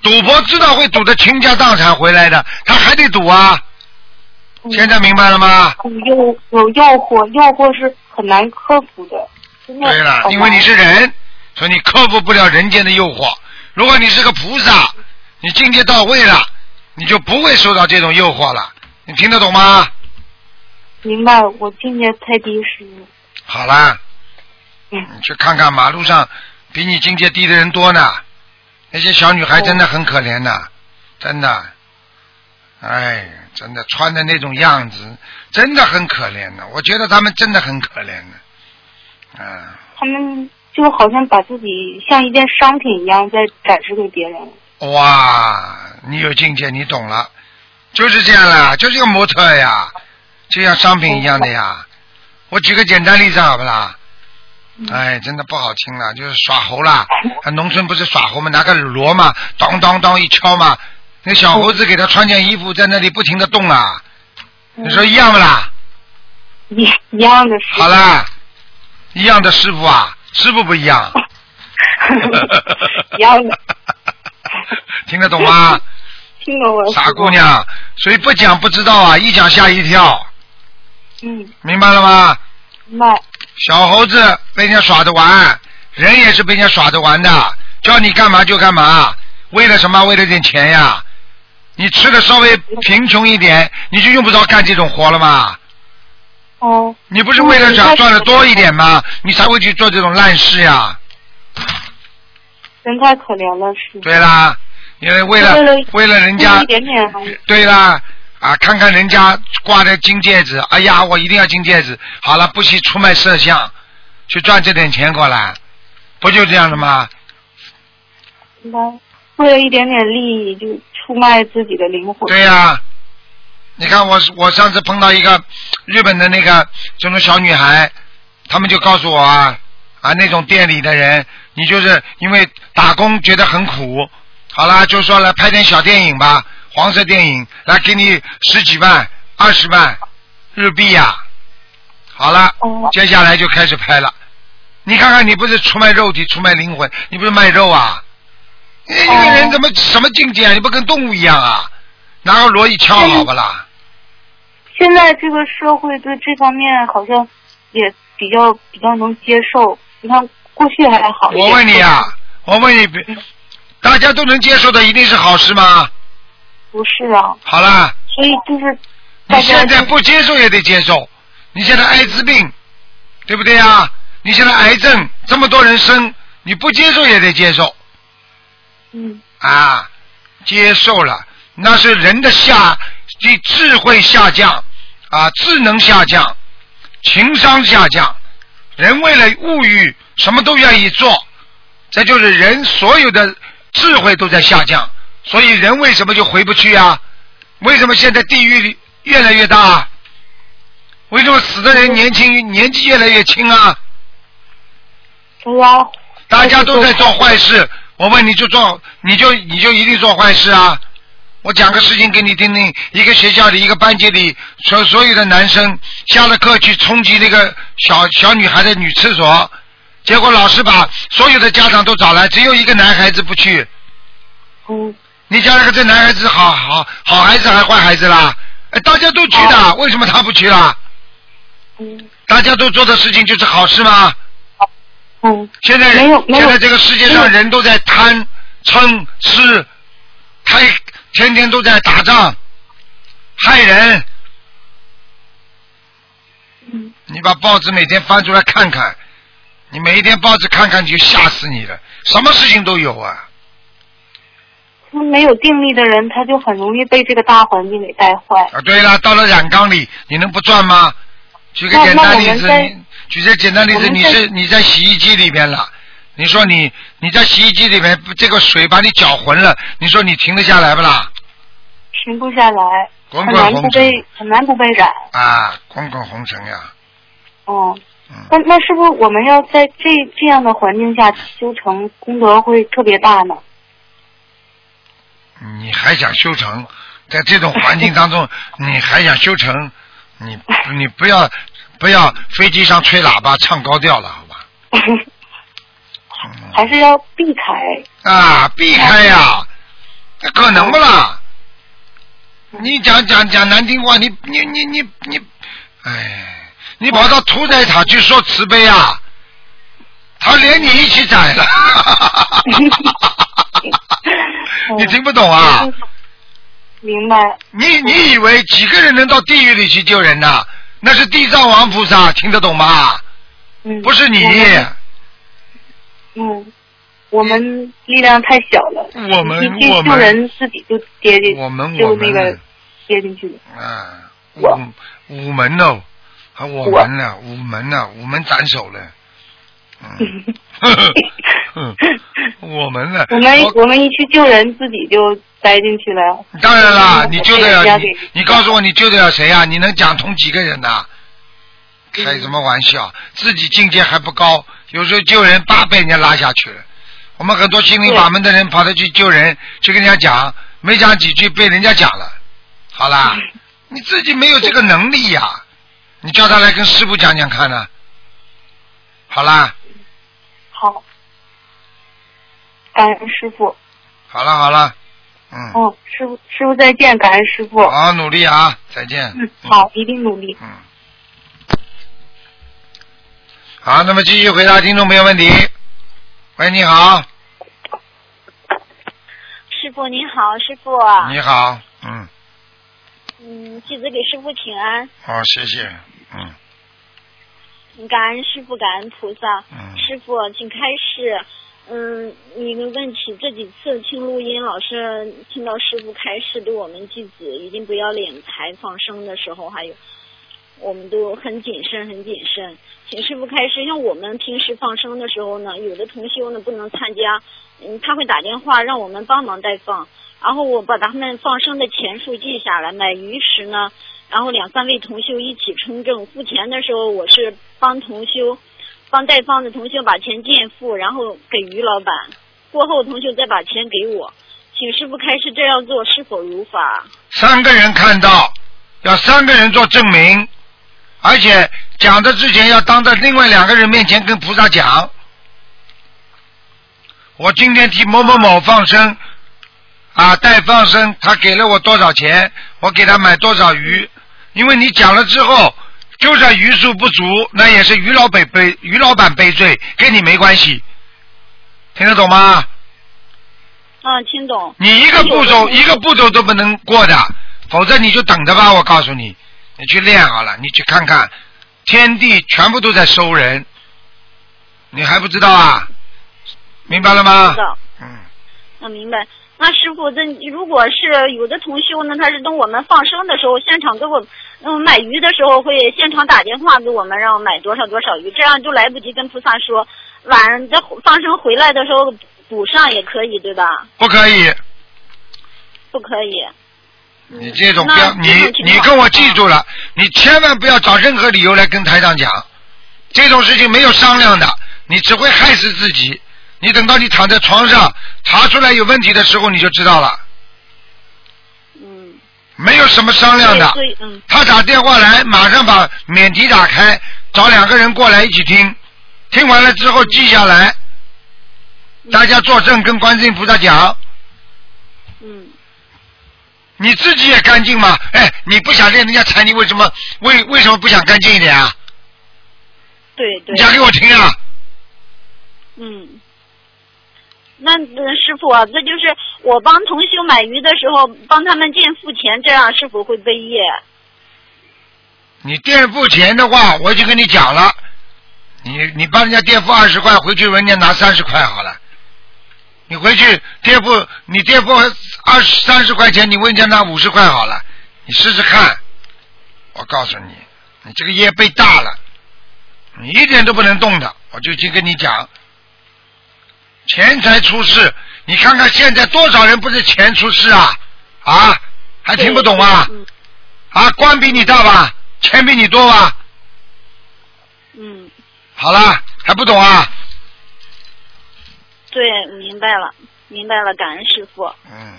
赌博知道会赌的倾家荡产回来的，他还得赌啊。现在明白了吗？有诱有诱惑，诱惑是很难克服的。对了因为你是人，所以你克服不了人间的诱惑。如果你是个菩萨，你境界到位了，你就不会受到这种诱惑了。你听得懂吗？明白，我境界太低，师傅。好啦，嗯你去看看马路上比你境界低的人多呢，那些小女孩真的很可怜的，真的，哎，真的穿的那种样子，真的很可怜的。我觉得他们真的很可怜的，嗯。他们就好像把自己像一件商品一样在展示给别人。哇，你有境界，你懂了，就是这样啦，就是个模特呀，就像商品一样的呀。我举个简单例子好不啦？哎，真的不好听了，就是耍猴啦。啊，农村不是耍猴吗？拿个锣嘛，当当当一敲嘛，那小猴子给他穿件衣服，在那里不停的动啊。你说一样不啦？一一样的师傅。好啦，一样的师傅啊，师傅不一样。[laughs] 一样的。[laughs] 听得懂吗？[laughs] 听懂了。傻姑。娘，所以不讲不知道啊，一讲吓一跳，嗯，明白了吗？明白。小猴子被人家耍着玩，人也是被人家耍着玩的，叫你干嘛就干嘛，为了什么？为了点钱呀！你吃的稍微贫穷一点，你就用不着干这种活了嘛。哦。你不是为了嗯想赚的多一点吗？你才会去做这种烂事呀。人太可怜了，是。对啦，因为为了为了为了人家一点点还对啦，啊，看看人家挂的金戒指，哎呀，我一定要金戒指。好了，不惜出卖色相，去赚这点钱过来，不就这样的吗？应该为了一点点利益就出卖自己的灵魂。对呀、你看我我上次碰到一个日本的那个这种小女孩，他们就告诉我啊啊那种店里的人，你就是因为打工觉得很苦，好啦，就说来拍点小电影吧，黄色电影，来给你十几万、二十万日币呀、好了，哦接下来就开始拍了。你看看，你不是出卖肉体，出卖灵魂，你不是卖肉啊？你一个人怎么什么境界啊？你不跟动物一样啊？拿个锣一敲，好不啦？现在这个社会对这方面好像也比较比较能接受。你看过去还好。我问你啊，我问你，大家都能接受的，一定是好事吗？不是啊，好了，所以就是你现在不接受也得接受。你现在艾滋病，对不对啊？你现在癌症这么多人生，你不接受也得接受嗯啊！接受了，那是人的下的智慧下降啊，智能下降，情商下降，人为了物欲什么都愿意做，这就是人所有的智慧都在下降，所以人为什么就回不去啊？为什么现在地狱越来越大？为什么死的人年轻年纪越来越轻啊？哇。大家都在做坏事，我问你就做，你就你就一定做坏事啊？我讲个事情给你听听，一个学校里一个班级里，所所有的男生下了课去冲击那个小小女孩的女厕所，结果老师把所有的家长都找来，只有一个男孩子不去。嗯。你讲那个这男孩子好好好孩子还坏孩子啦？哎，大家都去的，为什么他不去啦？嗯。大家都做的事情就是好事吗？嗯。现在现在这个世界上人都在贪嗔痴，太天天都在打仗，害人。嗯。你把报纸每天翻出来看看，你每一天报纸看看就吓死你了，什么事情都有啊。他没有定力的人，他就很容易被这个大环境给带坏。啊，对了，到了染缸里，你能不转吗？举个简单例子，举个简单例子，你是你在洗衣机里边了，你说你你在洗衣机里面这个水把你搅浑了，你说你停得下来不啦？停不下来，滚很难不被很难不被染。啊，滚滚红尘呀，哦，嗯，那那是不是我们要在这这样的环境下修成功德会特别大呢？你还想修成，在这种环境当中，[laughs] 你还想修成，你你不要不要飞机上吹喇叭唱高调了，好吧？嗯 [laughs] 还是要避开？啊，避开呀，那可能不啦？你讲讲讲难听话，你你你你你，哎，你跑到屠宰场去说慈悲啊，他连你一起宰了，[laughs] 你听不懂啊？明白。你你以为几个人能到地狱里去救人呐？那是地藏王菩萨，听得懂吗？嗯。不是你我，们嗯，我们力量太小了。我们一去救人自己就跌进，我们我就那个们跌进去了。啊，我午午门哦，还我们呢，五门呢，五门斩首了。[laughs] [laughs] 我们呢？我们我们一去救人，自己就栽进去了。当然啦，嗯你救得了你？你告诉我，你救得了谁啊？你能讲通几个人呐、开什么玩笑？自己境界还不高，有时候救人八被人家拉下去了。我们很多心灵法门的人跑着去救人，去跟人家讲，没讲几句被人家讲了。好啦，你自己没有这个能力呀、你叫他来跟师傅讲讲看呢、好啦，好，感恩师傅。好了，好了，嗯，嗯，师傅师傅再见，感恩师傅。好好努力啊，再见。嗯，好，一定努力。嗯。好，那么继续回答听众朋友问题。喂，你好，师傅您好，师傅。你好，嗯，嗯，弟子给师傅请安，好，谢谢，嗯感恩师傅，感恩菩萨。嗯，师傅，请开示。嗯，一个问题，这几次听录音，老是听到师傅开示，对我们弟子一定不要敛财放生的时候，还有我们都很谨慎，很谨慎。请师傅开示，像我们平时放生的时候呢，有的同修呢不能参加，嗯，他会打电话让我们帮忙代放，然后我把他们放生的钱数记下来，买鱼食呢，然后两三位同修一起称正，付钱的时候我是帮同修，帮代放的同学把钱垫付，然后给于老板，过后同学再把钱给我，请师傅开示这样做是否如法？三个人看到，要三个人做证明，而且讲的之前要当着另外两个人面前跟菩萨讲，我今天替某某某放生，啊，代放生，他给了我多少钱，我给他买多少鱼，因为你讲了之后，就算余数不足，那也是于老板背于老板背罪，跟你没关系，听得懂吗？啊，听懂。你一个步骤一个步骤都不能过的，否则你就等着吧。我告诉你，你去练好了，你去看看，天地全部都在收人，你还不知道啊？明白了吗知？道。嗯，我明白。那师傅，这如果是有的同修呢，他是等我们放生的时候，现场给我嗯买鱼的时候，会现场打电话给我们，让我买多少多少鱼，这样就来不及跟菩萨说。晚上这放生回来的时候，补上也可以对吧？不可以。不可以。你这种不要，那你你跟我记住了，你千万不要找任何理由来跟台长讲，这种事情没有商量的，你只会害死自己。你等到你躺在床上查出来有问题的时候，你就知道了，嗯。没有什么商量的。嗯他打电话来，马上把免提打开，找两个人过来一起听，听完了之后记下来，大家作证跟观世音菩萨讲，嗯你自己也干净吗？哎，你不想练人家财，你为什么为为什么不想干净一点啊？对对你。讲给我听啊！嗯。那呃师傅啊，这就是我帮同修买鱼的时候，帮他们垫付钱，这样是否会背业？你垫付钱的话，我就跟你讲了，你你帮人家垫付二十块，回去人家拿三十块好了。你回去垫付，你垫付二十三十块钱，你问人家拿五十块好了，你试试看。我告诉你，你这个业被大了，你一点都不能动的。我就去跟你讲，钱财出事，你看看现在多少人不是钱出事啊？啊，还听不懂啊？嗯啊，官比你大吧？钱比你多吧？嗯，好了，还不懂啊？对，明白了，明白了，感恩师傅。嗯，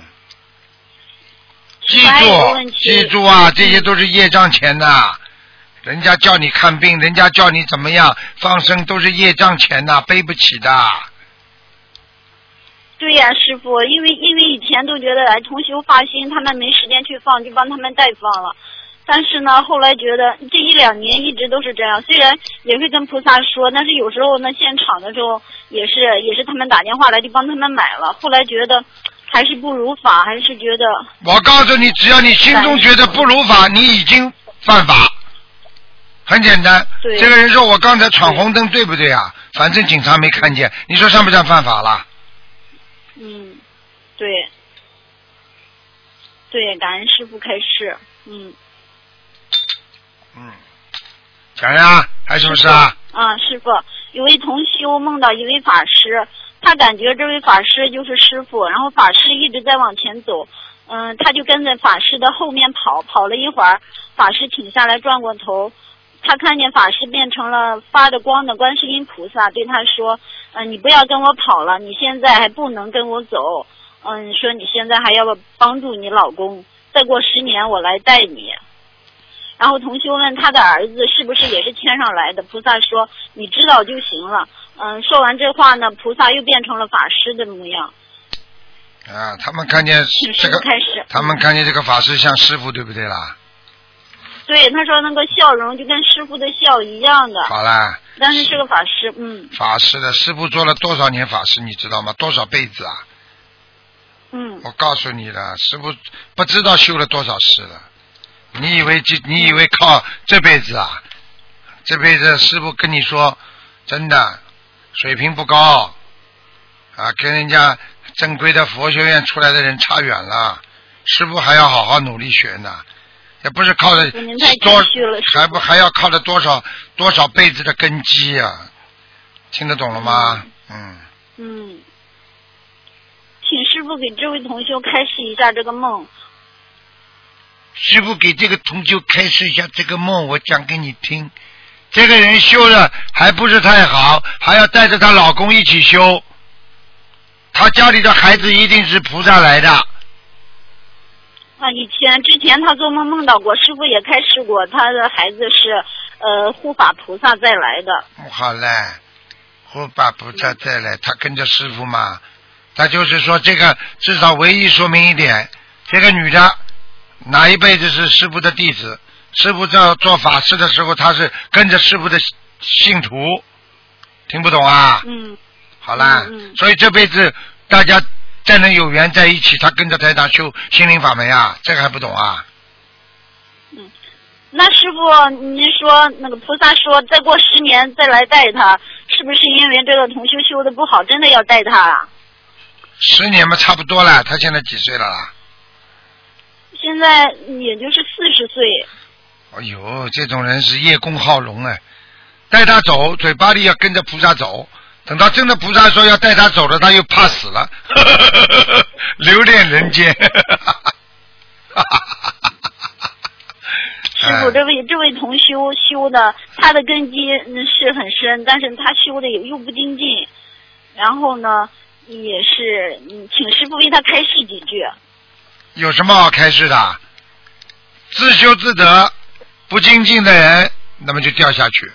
记住记住啊，这些都是业障钱呐。人家叫你看病，人家叫你怎么样放生，都是业障钱呐，背不起的。对呀、师傅，因为因为以前都觉得哎，同修发心，他们没时间去放，就帮他们代放了。但是呢，后来觉得这一两年一直都是这样，虽然也会跟菩萨说，但是有时候呢，现场的时候也是也是他们打电话来就帮他们买了。后来觉得还是不如法，还是觉得我告诉你，只要你心中觉得不如法，你已经犯法。很简单，这个人说我刚才闯红灯，对不对啊？反正警察没看见，你说像不像犯法了？嗯，对，对，感恩师傅开示，嗯。嗯，讲呀，还有什么事啊？啊，师傅，有位同修梦到一位法师，他感觉这位法师就是师傅，然后法师一直在往前走，嗯，他就跟在法师的后面跑，跑了一会儿，法师停下来转过头，他看见法师变成了发着光的观世音菩萨，对他说，嗯，你不要跟我跑了，你现在还不能跟我走，嗯，说你现在还要帮助你老公，再过十年我来带你。然后同修问他的儿子是不是也是天上来的？菩萨说你知道就行了。嗯，说完这话呢，菩萨又变成了法师的模样，啊，他们看见这个开始。他们看见这个法师像师傅，对不对啦？对，他说那个笑容就跟师傅的笑一样的，好啦，但是是个法师，嗯法师的师傅做了多少年法师，你知道吗？多少辈子啊？嗯我告诉你了，师傅不知道修了多少世了。你以为这？你以为靠这辈子啊？这辈子师傅跟你说，真的水平不高啊，跟人家正规的佛学院出来的人差远了。师傅还要好好努力学呢，也不是靠着多还不还要靠着多少多少辈子的根基啊？听得懂了吗？嗯，嗯，请师傅给这位同修开示一下这个梦。师傅给这个同修开示一下这个梦，我讲给你听。这个人修的还不是太好，还要带着她老公一起修。她家里的孩子一定是菩萨来的。啊，以前之前他做梦梦到过，师傅也开示过，他的孩子是呃护法菩萨再来的。好嘞，护法菩萨再来，他跟着师傅嘛。他就是说，这个至少唯一说明一点，这个女的哪一辈子是师傅的弟子，师傅在做法事的时候，他是跟着师傅的信徒，听不懂啊？嗯好啦，嗯嗯所以这辈子大家再能有缘在一起，他跟着台长修心灵法门啊，这个还不懂啊？嗯那师傅，您说那个菩萨说再过十年再来带他，是不是因为这个同修修的不好，真的要带他啊？十年嘛，差不多了。他现在几岁了啦？现在也就是四十岁。哎呦，这种人是叶公好龙哎，带他走，嘴巴里要跟着菩萨走，等到真的菩萨说要带他走了，他又怕死了，[laughs] 留恋人间。[laughs] 师傅，这位这位同修修的，他的根基嗯是很深，但是他修的也又不精进，然后呢，也是嗯，请师傅为他开示几句。有什么好开示的？自修自得，不精进的人，那么就掉下去。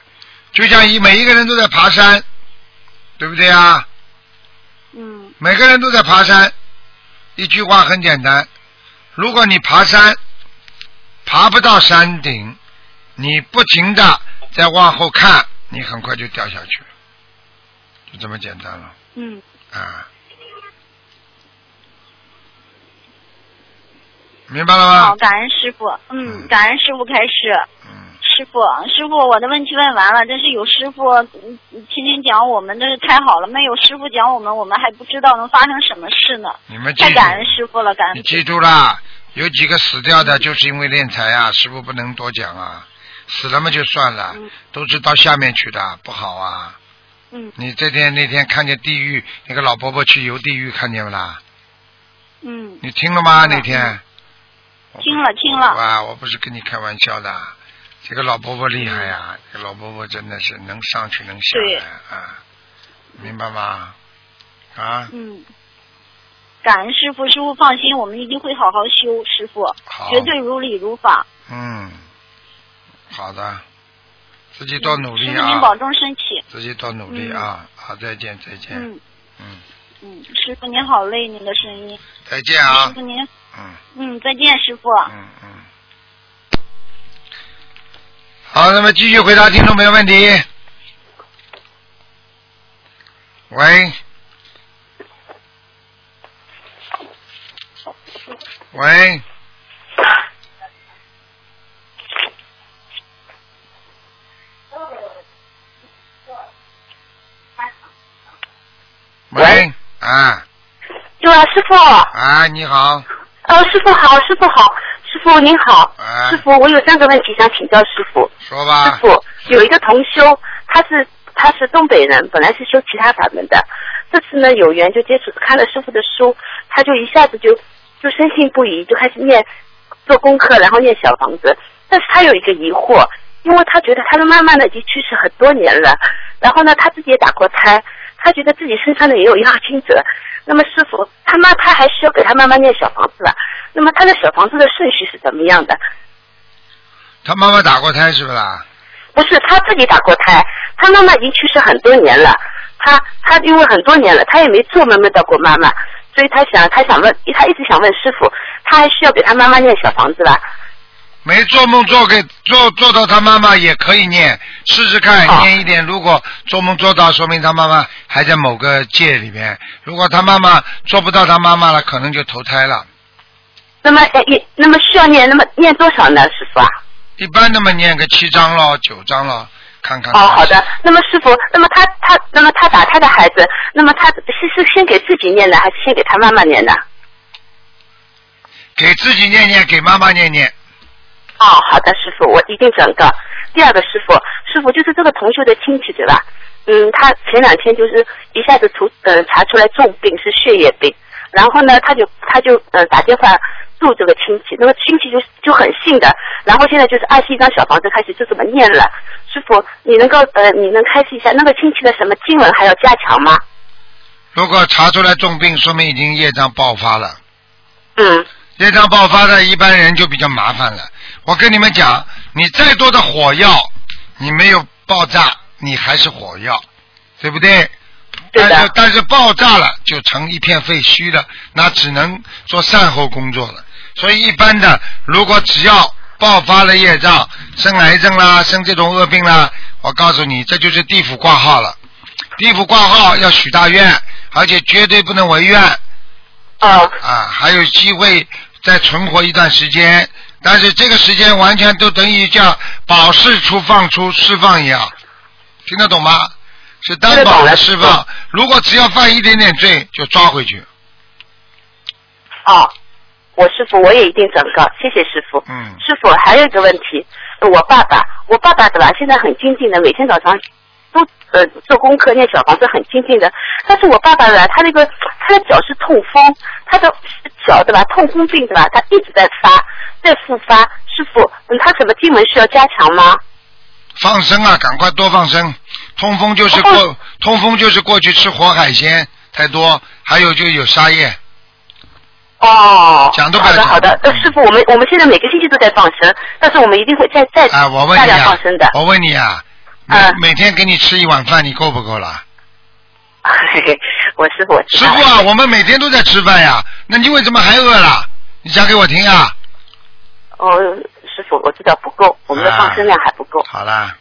就像一每一个人都在爬山，对不对啊？嗯每个人都在爬山。一句话很简单：如果你爬山爬不到山顶，你不停的在往后看，你很快就掉下去，就这么简单了嗯，啊！明白了好，吗？感恩师傅，嗯，嗯感恩师傅开始。嗯，师傅，师傅，我的问题问完了，但是有师傅嗯天天讲我们，真是太好了。没有师傅讲我们，我们还不知道能发生什么事呢。你们记，太感恩师傅了，感恩。你记住啦，有几个死掉的，就是因为练财啊，师傅不能多讲啊。死了嘛就算了嗯，都是到下面去的，不好啊。嗯你这天那天看见地狱那个老伯伯去游地狱，看见不啦？嗯，你听了吗？那天听了听了。哇，我不是跟你开玩笑的。这个老伯伯厉害呀、这个老伯伯真的是能上去能下来啊，明白吗？啊，嗯，感恩师傅，师傅放心，我们一定会好好修，师傅好，绝对如理如法。嗯，好的，自己多努力师傅您保啊，重身体。自己多努力啊，好，再见再见，嗯。嗯，嗯，师傅您好累，您的声音。再见啊。师，傅您，嗯。嗯，再见，师傅。嗯嗯。好，那么继续回答听众朋友问题。喂，喂，喂，啊。对啊，师傅。啊，你好，呃，师傅好，师傅好，师傅您好。啊师，傅，我有三个问题想请教师傅。师说吧，师傅，有一个同修，他是他是东北人，本来是修其他法门的，这次呢有缘就接触看了师傅的书，他就一下子就就深信不疑，就开始念做功课，然后念小房子。但是他有一个疑惑，因为他觉得他的妈妈呢已经去世很多年了，然后呢他自己也打过胎，他觉得自己身上的也有压惊者。那么师傅，他妈他还需要给他妈妈念小房子了，那么他的小房子的顺序是怎么样的？他妈妈打过胎是不啦？不是他自己打过胎，他妈妈已经去世很多年了，他他因为很多年了，他也没做梦梦到过妈妈，所以他想他想问，他一直想问师傅，他还需要给他妈妈念小房子吧？没做梦做给做做到他妈妈也可以念，试试看好念一点。如果做梦做到，说明他妈妈还在某个界里面。如果他妈妈做不到他妈妈了，可能就投胎了。那么呃也那么需要念那么念多少呢，师傅啊？一般那么念个七章咯，九章咯，看看。哦，好的。那么师傅，那么他他那么他打他的孩子，那么他是是先给自己念呢，还是先给他妈妈念呢？给自己念念，给妈妈念念。哦，好的，师傅，我一定转告。第二个师傅，师傅就是这个同学的亲戚对吧？嗯，他前两天就是一下子出呃查出来重病是血液病，然后呢他就他就呃打电话住这个亲戚，那个亲戚就就很信的，然后现在就是二十一张小房子开始就这么念了。师傅，你能够呃你能开示一下那个亲戚的什么经文还要加强吗？如果查出来重病，说明已经业障爆发了。嗯，业障爆发的一般人就比较麻烦了。我跟你们讲，你再多的火药，你没有爆炸，你还是火药，对不对？但是但是爆炸了就成一片废墟了，那只能做善后工作了。所以一般的，如果只要爆发了业障，生癌症啦，生这种恶病啦，我告诉你，这就是地府挂号了。地府挂号要许大愿，而且绝对不能违愿。哦，啊，还有机会再存活一段时间，但是这个时间完全都等于叫保释出放出释放一样，听得懂吗？是担保的听得懂了释放，如果只要犯一点点罪就抓回去，啊，我师傅我也一定转告，谢谢师傅。嗯，师傅还有一个问题，我爸爸，我爸爸对吧？现在很精进的，每天早上都呃做功课念小房子很精进的。但是我爸爸呢，他那个他的脚是痛风，他的脚对吧，痛风病对吧，他一直在发，在复发。师傅，嗯，他怎么进门需要加强吗？放生啊，赶快多放生。通风就是过，通风就是过去吃活海鲜太多，还有就有沙叶。哦，讲都不好的好的，呃，师傅，我们我们现在每个星期都在放生，但是我们一定会再再啊，我问大你啊量放生的，。我问你啊，每嗯每天给你吃一碗饭，你够不够了？嘿嘿，我师傅，师傅啊，我们每天都在吃饭呀，那你为什么还饿了？你讲给我听啊！哦，师傅，我知道不够，我们的放生量还不够。好啦，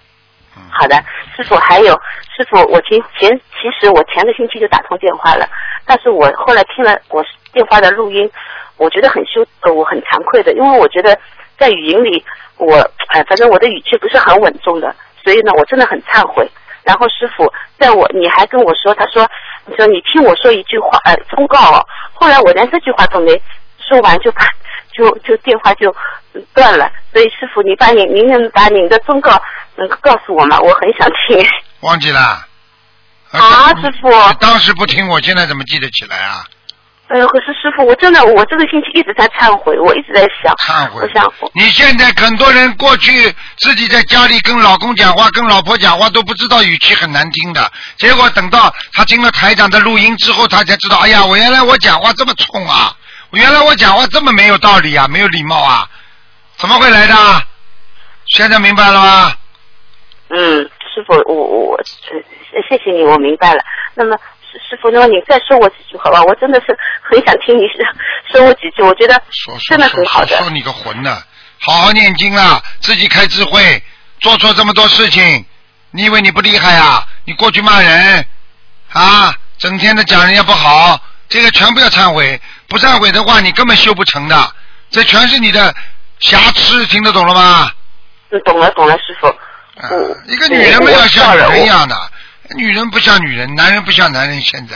好的，师傅，还有师傅，我前前其实我前个星期就打通电话了，但是我后来听了我电话的录音，我觉得很羞，呃，我很惭愧的，因为我觉得在语音里我，呃，反正我的语气不是很稳重的，所以呢，我真的很忏悔。然后师傅，在我你还跟我说，他说，你说你听我说一句话，呃，忠告哦。后来我连这句话都没说完，就把就就电话就嗯断了。所以师傅，你把你您能把您的忠告能够告诉我吗？我很想听。[laughs] 忘记了。啊，师傅。你当时不听，我现在怎么记得起来啊？哎呦，可是师傅，我真的，我这个星期一直在忏悔，我一直在想，忏悔我想，你现在很多人过去自己在家里跟老公讲话、跟老婆讲话都不知道语气很难听的，结果等到他听了台长的录音之后，他才知道，哎呀，我原来我讲话这么冲啊，我原来我讲话这么没有道理啊，没有礼貌啊，怎么会来的？现在明白了吗？嗯，师傅，我我谢谢你，我明白了。那么师师傅，那么你再说我几句好吧？我真的是很想听你说说我几句，我觉得说说真的很好的说说你个混呢！好好念经啊，自己开智慧，做错这么多事情，你以为你不厉害啊？你过去骂人啊，整天的讲人家不好，这个全部要忏悔，不忏悔的话，你根本修不成的，这全是你的瑕疵，听得懂了吗？嗯，懂了懂了，师傅。啊我一个女人嘛要像女人一样的，女人不像女人，男人不像男人。现在，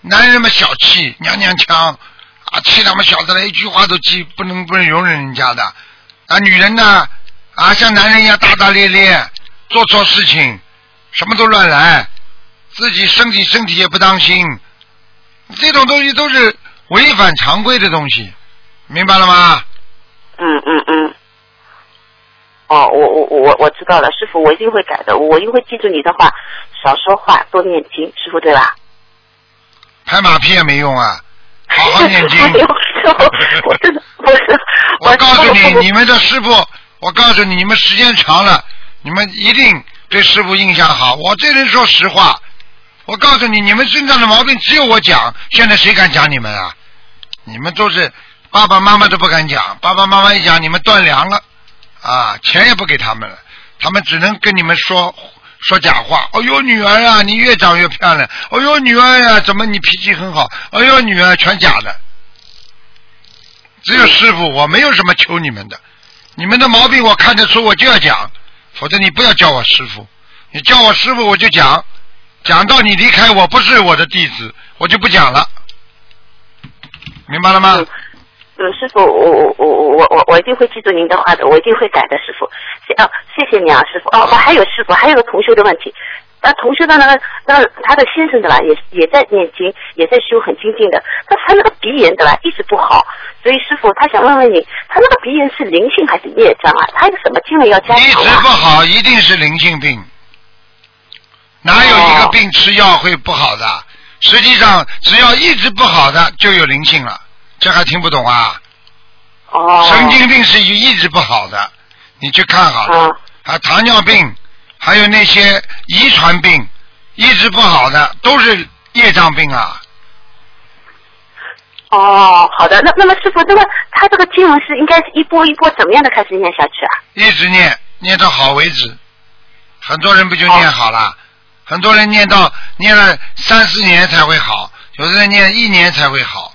男人嘛小气，娘娘腔，啊，气他们小的了，一句话都记不能不能容忍人家的。啊，女人呢，啊，像男人一样大大咧咧，做错事情什么都乱来，自己身体身体也不当心，这种东西都是违反常规的东西，明白了吗？嗯嗯嗯。哦，我我我我知道了，师傅，我一定会改的，我一定会记住你的话，少说话，多念经，师傅对吧？拍马屁也没用啊，好好念经。[laughs] [laughs] 我真的不是。我告诉你，你们的师傅，我告诉你，你们时间长了，你们一定对师傅印象好。我这人说实话，我告诉你，你们身上的毛病只有我讲，现在谁敢讲你们啊？你们都是爸爸妈妈都不敢讲，爸爸妈妈一讲，你们断粮了啊，钱也不给他们了，他们只能跟你们说说假话。哦呦，女儿啊，你越长越漂亮。哦呦，女儿呀、怎么你脾气很好？哦呦，女儿全假的。只有师傅，我没有什么求你们的，你们的毛病我看得出，我就要讲，否则你不要叫我师傅，你叫我师傅我就讲，讲到你离开我不是我的弟子，我就不讲了，明白了吗？嗯，师傅，我我我我我我一定会记住您的话的，我一定会改的，师傅。谢哦，谢谢你啊，师傅。哦，我还有师傅，还有个同修的问题。那同修的那个那他的先生的吧，也也在念经，也在修很精进的。但是他那个鼻炎的吧，一直不好，所以师傅他想问问你，他那个鼻炎是灵性还是业障啊？他有什么经文要加一直？不好，一定是灵性病，哪有一个病吃药会不好的？实际上，只要一直不好的，就有灵性了。这还听不懂啊？哦。神经病是一直不好的，你去看好了。啊，糖尿病，还有那些遗传病，一直不好的都是业障病啊。哦，好的。那那么师傅，那么他这个经文是应该是一波一波怎么样的开始念下去啊？一直念，念到好为止。很多人不就念好了？很多人念到念了三四年才会好，有的人念一年才会好，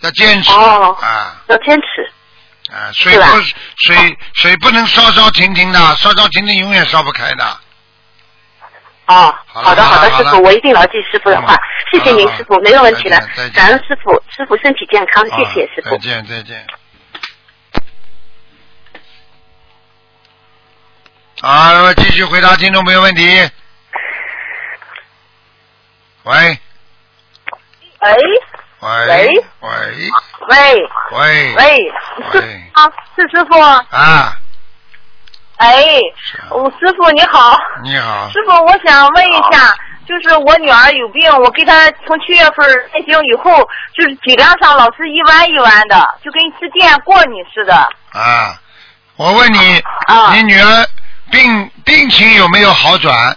要坚持、哦啊要坚持。啊！水不水水不能烧烧停停的，烧烧停停永远烧不开的。哦，好的好的，师傅，我一定牢记师傅的话嗯。谢谢您，师傅，没有问题了。感恩师傅，师傅身体健康，谢谢啊师傅再。见再见。好，继续回答听众朋友问题。喂。哎，喂喂。喂。喂。喂。喂，啊，是师傅。啊，哎，我师傅你好，你好，师傅，我想问一下，就是我女儿有病，我给她从七月份进行以后，就是脊梁上老是一弯一弯的，就跟吃电过你似的。啊，我问你，啊。你女儿病病情有没有好转？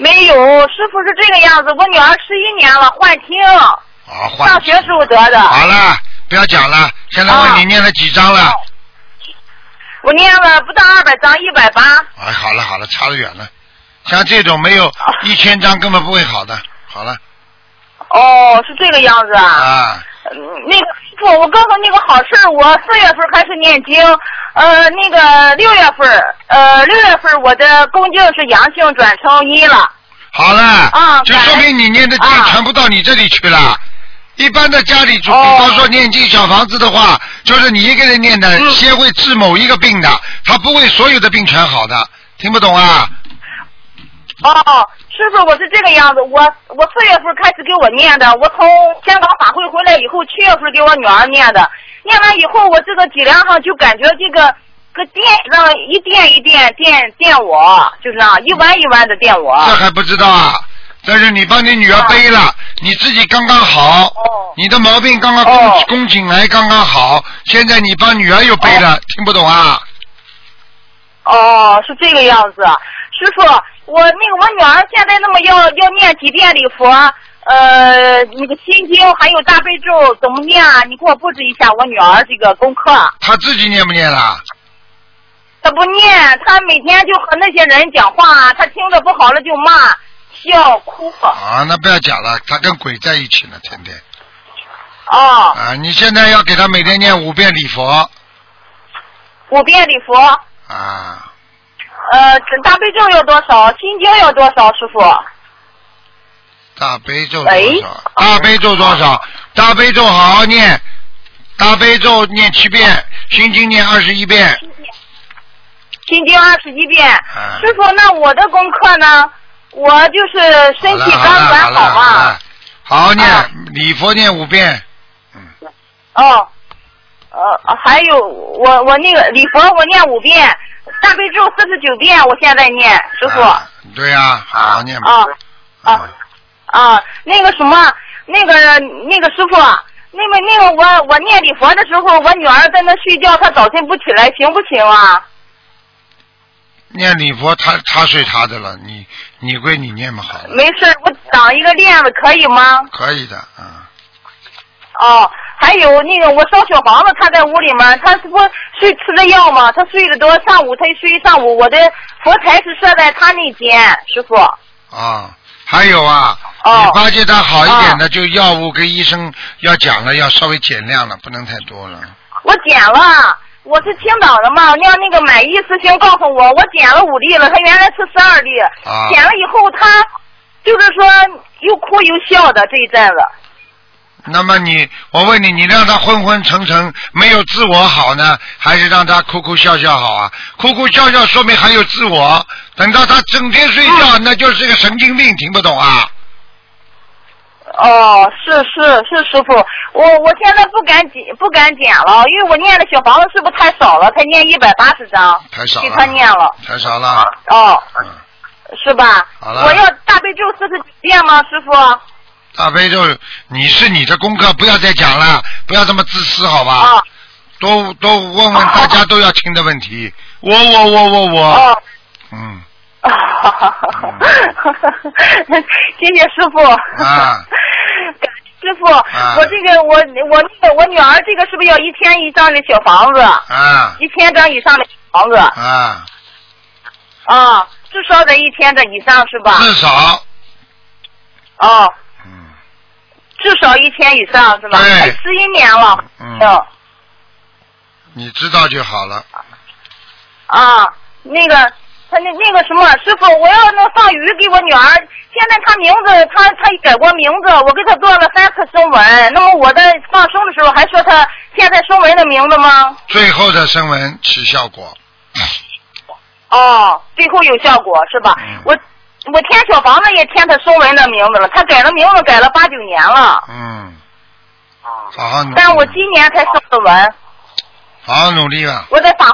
没有，师傅是这个样子，我女儿十一年了，幻听，啊，换上学时候得的。好了，不要讲了。现在问你啊念了几章了？我念了不到二百张，一百八。哎，好了好了，差得远了。像这种没有一千章根本不会好的。好了哦，是这个样子啊。啊，嗯那个师傅，我告诉你个好事儿，我四月份开始念经，呃，那个六月份，呃，六月份我的宫颈是阳性转成阴了。好了，啊就说明你念的经啊全部到你这里去了。一般的家里，比哦方说念经小房子的话，就是你一个人念的，嗯先会治某一个病的，他不会所有的病全好的，听不懂啊？哦，师傅，我是这个样子，我我四月份开始给我念的，我从香港法会回来以后，七月份给我女儿念的，念完以后，我这个脊梁上就感觉这个个电让一电一电电电我，就是啊，一弯一弯的电我。这还不知道啊？但是你帮你女儿背了，你自己刚刚好，哦你的毛病刚刚宫哦宫颈癌刚刚好，现在你帮女儿又背了，听不懂啊？哦，是这个样子。师傅，我那个我女儿现在那么要要念几遍礼佛，呃，那个心经还有大悲咒怎么念啊？你给我布置一下我女儿这个功课。她自己念不念了？她不念，她每天就和那些人讲话，她听着不好了就骂、笑、哭。啊，那不要讲了，她跟鬼在一起呢，天天。哦，啊，你现在要给她每天念五遍礼佛五遍礼佛，啊，呃，大悲咒要多少？心经要多少？师傅？大悲咒喂多少？大悲咒多少？大悲咒好好念，大悲咒念七遍，心经念二十一遍。心经二十一遍。啊师傅，那我的功课呢？我就是身体好刚转好嘛。好了，好好念啊礼佛念五遍。嗯哦，呃，还有我我那个礼佛我念五遍，大悲咒四十九遍，我现在念，师傅。啊对呀，好好念吧。啊啊嗯啊，那个什么，那个那个师傅，那个那个我我念礼佛的时候，我女儿在那睡觉，她早晨不起来，行不行啊？念礼佛，她她睡她的了，你你归你念吧好了，没事，我挡一个链子可以吗？可以的，啊。哦，还有那个我烧小房子，他在屋里面，他是不睡吃的药吗？他睡得多，上午他一睡一上午，我的佛台是设在他那间，师傅。啊，还有啊，哦你发现他好一点的，就药物跟医生要讲了，要稍微减量了，不能太多了。我减了，我是青岛的嘛，让那个买一师兄告诉我，我减了五粒了，他原来吃十二粒，啊减了以后他就是说又哭又笑的这一阵子。那么你，我问你，你让他昏昏沉沉，没有自我好呢，还是让他哭哭笑笑好啊？哭哭笑笑说明还有自我，等到他整天睡觉，那就是个神经病，听不懂啊？哦，是是是，师傅，我我现在不敢减不敢减了，因为我念的小房子是不是太少了？才念一百八十张，太少给他念了，了，太少了。哦，嗯，是吧？好了我要大悲咒四十九遍吗，师傅？大悲咒，你是你的功课，不要再讲了，不要这么自私，好吧？啊多多问问大家都要听的问题。我我我我我，哦。嗯，[laughs] 谢谢师傅。啊 [laughs] 师傅，我这个我我那个我女儿这个是不是要一千一张的小房子？啊一千张以上的小房子啊，啊，至少得一千的以上是吧？至少，哦，嗯，至少一千以上是吧？十一年了。嗯嗯你知道就好了。啊，那个他那那个什么师傅，我要能放鱼给我女儿。现在她名字，她她改过名字，我给她做了三次声纹。那么我在放生的时候还说她现在声纹的名字吗？最后的声纹起效果。哦，最后有效果是吧？嗯我我填小房子也填他宋文的名字了，他改了名字改了八九年了，嗯，好好努力，但我今年才升的文，好好努力吧。我在法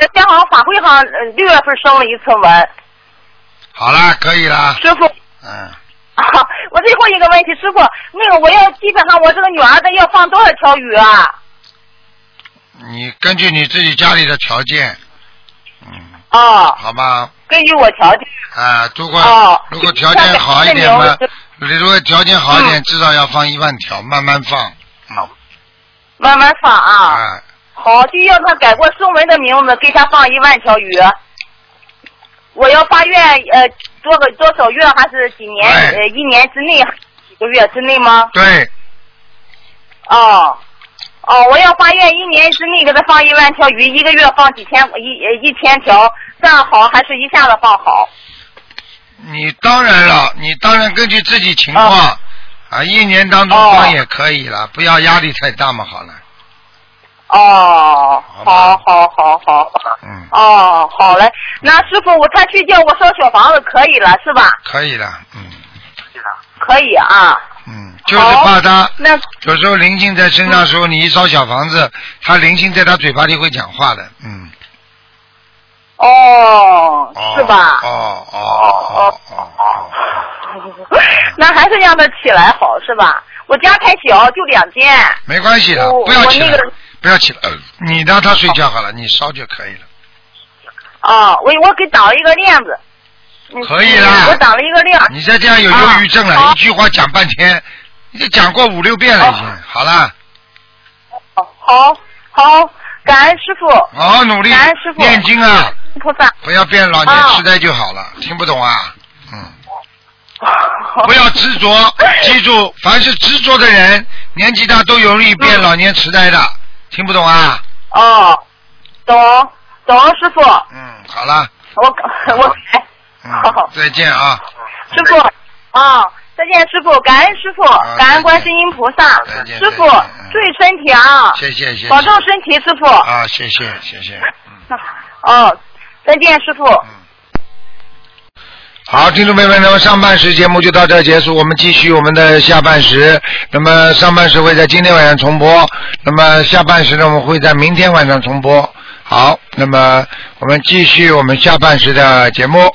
在香港法会上呃六月份升了一次文，好啦，可以啦。师傅。嗯，啊，我最后一个问题，师傅，那个我要基本上我这个女儿的要放多少条鱼啊？你根据你自己家里的条件，嗯，哦，好吧，根据我条件。啊，如果、哦如果条件好一点嘛那个，如果条件好一嗯点，至少要放一万条，慢慢放。嗯，慢慢放啊。啊，好，就要他改过宋文的名字，给他放一万条鱼。我要发愿呃多个多少月还是几年哎呃一年之内几个月之内吗？对，哦。哦，我要发愿一年之内给他放一万条鱼，一个月放几千一呃一千条，这样好还是一下子放好？你当然了，你当然根据自己情况、哦。啊，一年当中放也可以了，不要压力太大嘛，好了，哦，好好好好好。嗯，哦，好嘞，那师傅，我他去叫我烧小房子可以了是吧？可以了，嗯。可以啊。嗯，就是怕他那有时候灵性在身上的时候，你一烧小房子，他灵性在他嘴巴里会讲话的，嗯，哦，哦是吧？哦哦哦哦哦，那还是让他起来好是吧？我家太小，就两间。没关系的，不要起来那个，不要起来，你让他睡觉好了，你烧就可以了。哦，我我给挡了一个链子。嗯可以啦我挡了一个链。你再这样有忧郁症了，啊一句话讲半天，你就讲过五六遍了已经。好了，好，好，好，感恩师傅，好好努力感恩师傅念经啊，菩萨。不要变老年痴呆就好了。听不懂啊？嗯，[laughs] 不要执着，记住，凡是执着的人，年纪大都容易变老年痴呆的。听不懂啊？哦，懂懂，师傅，嗯，好了，我我再见啊。师傅，啊，再见，师傅，感恩师傅啊，感恩观世音菩萨师傅注意身体啊，谢谢谢谢。保重身体，师傅。啊，谢谢谢谢。嗯哦，再见，师傅。好，听众朋友们，那么上半时节目就到这结束，我们继续我们的下半时。那么上半时会在今天晚上重播，那么下半时呢，我们会在明天晚上重播。好，那么我们继续我们下半时的节目。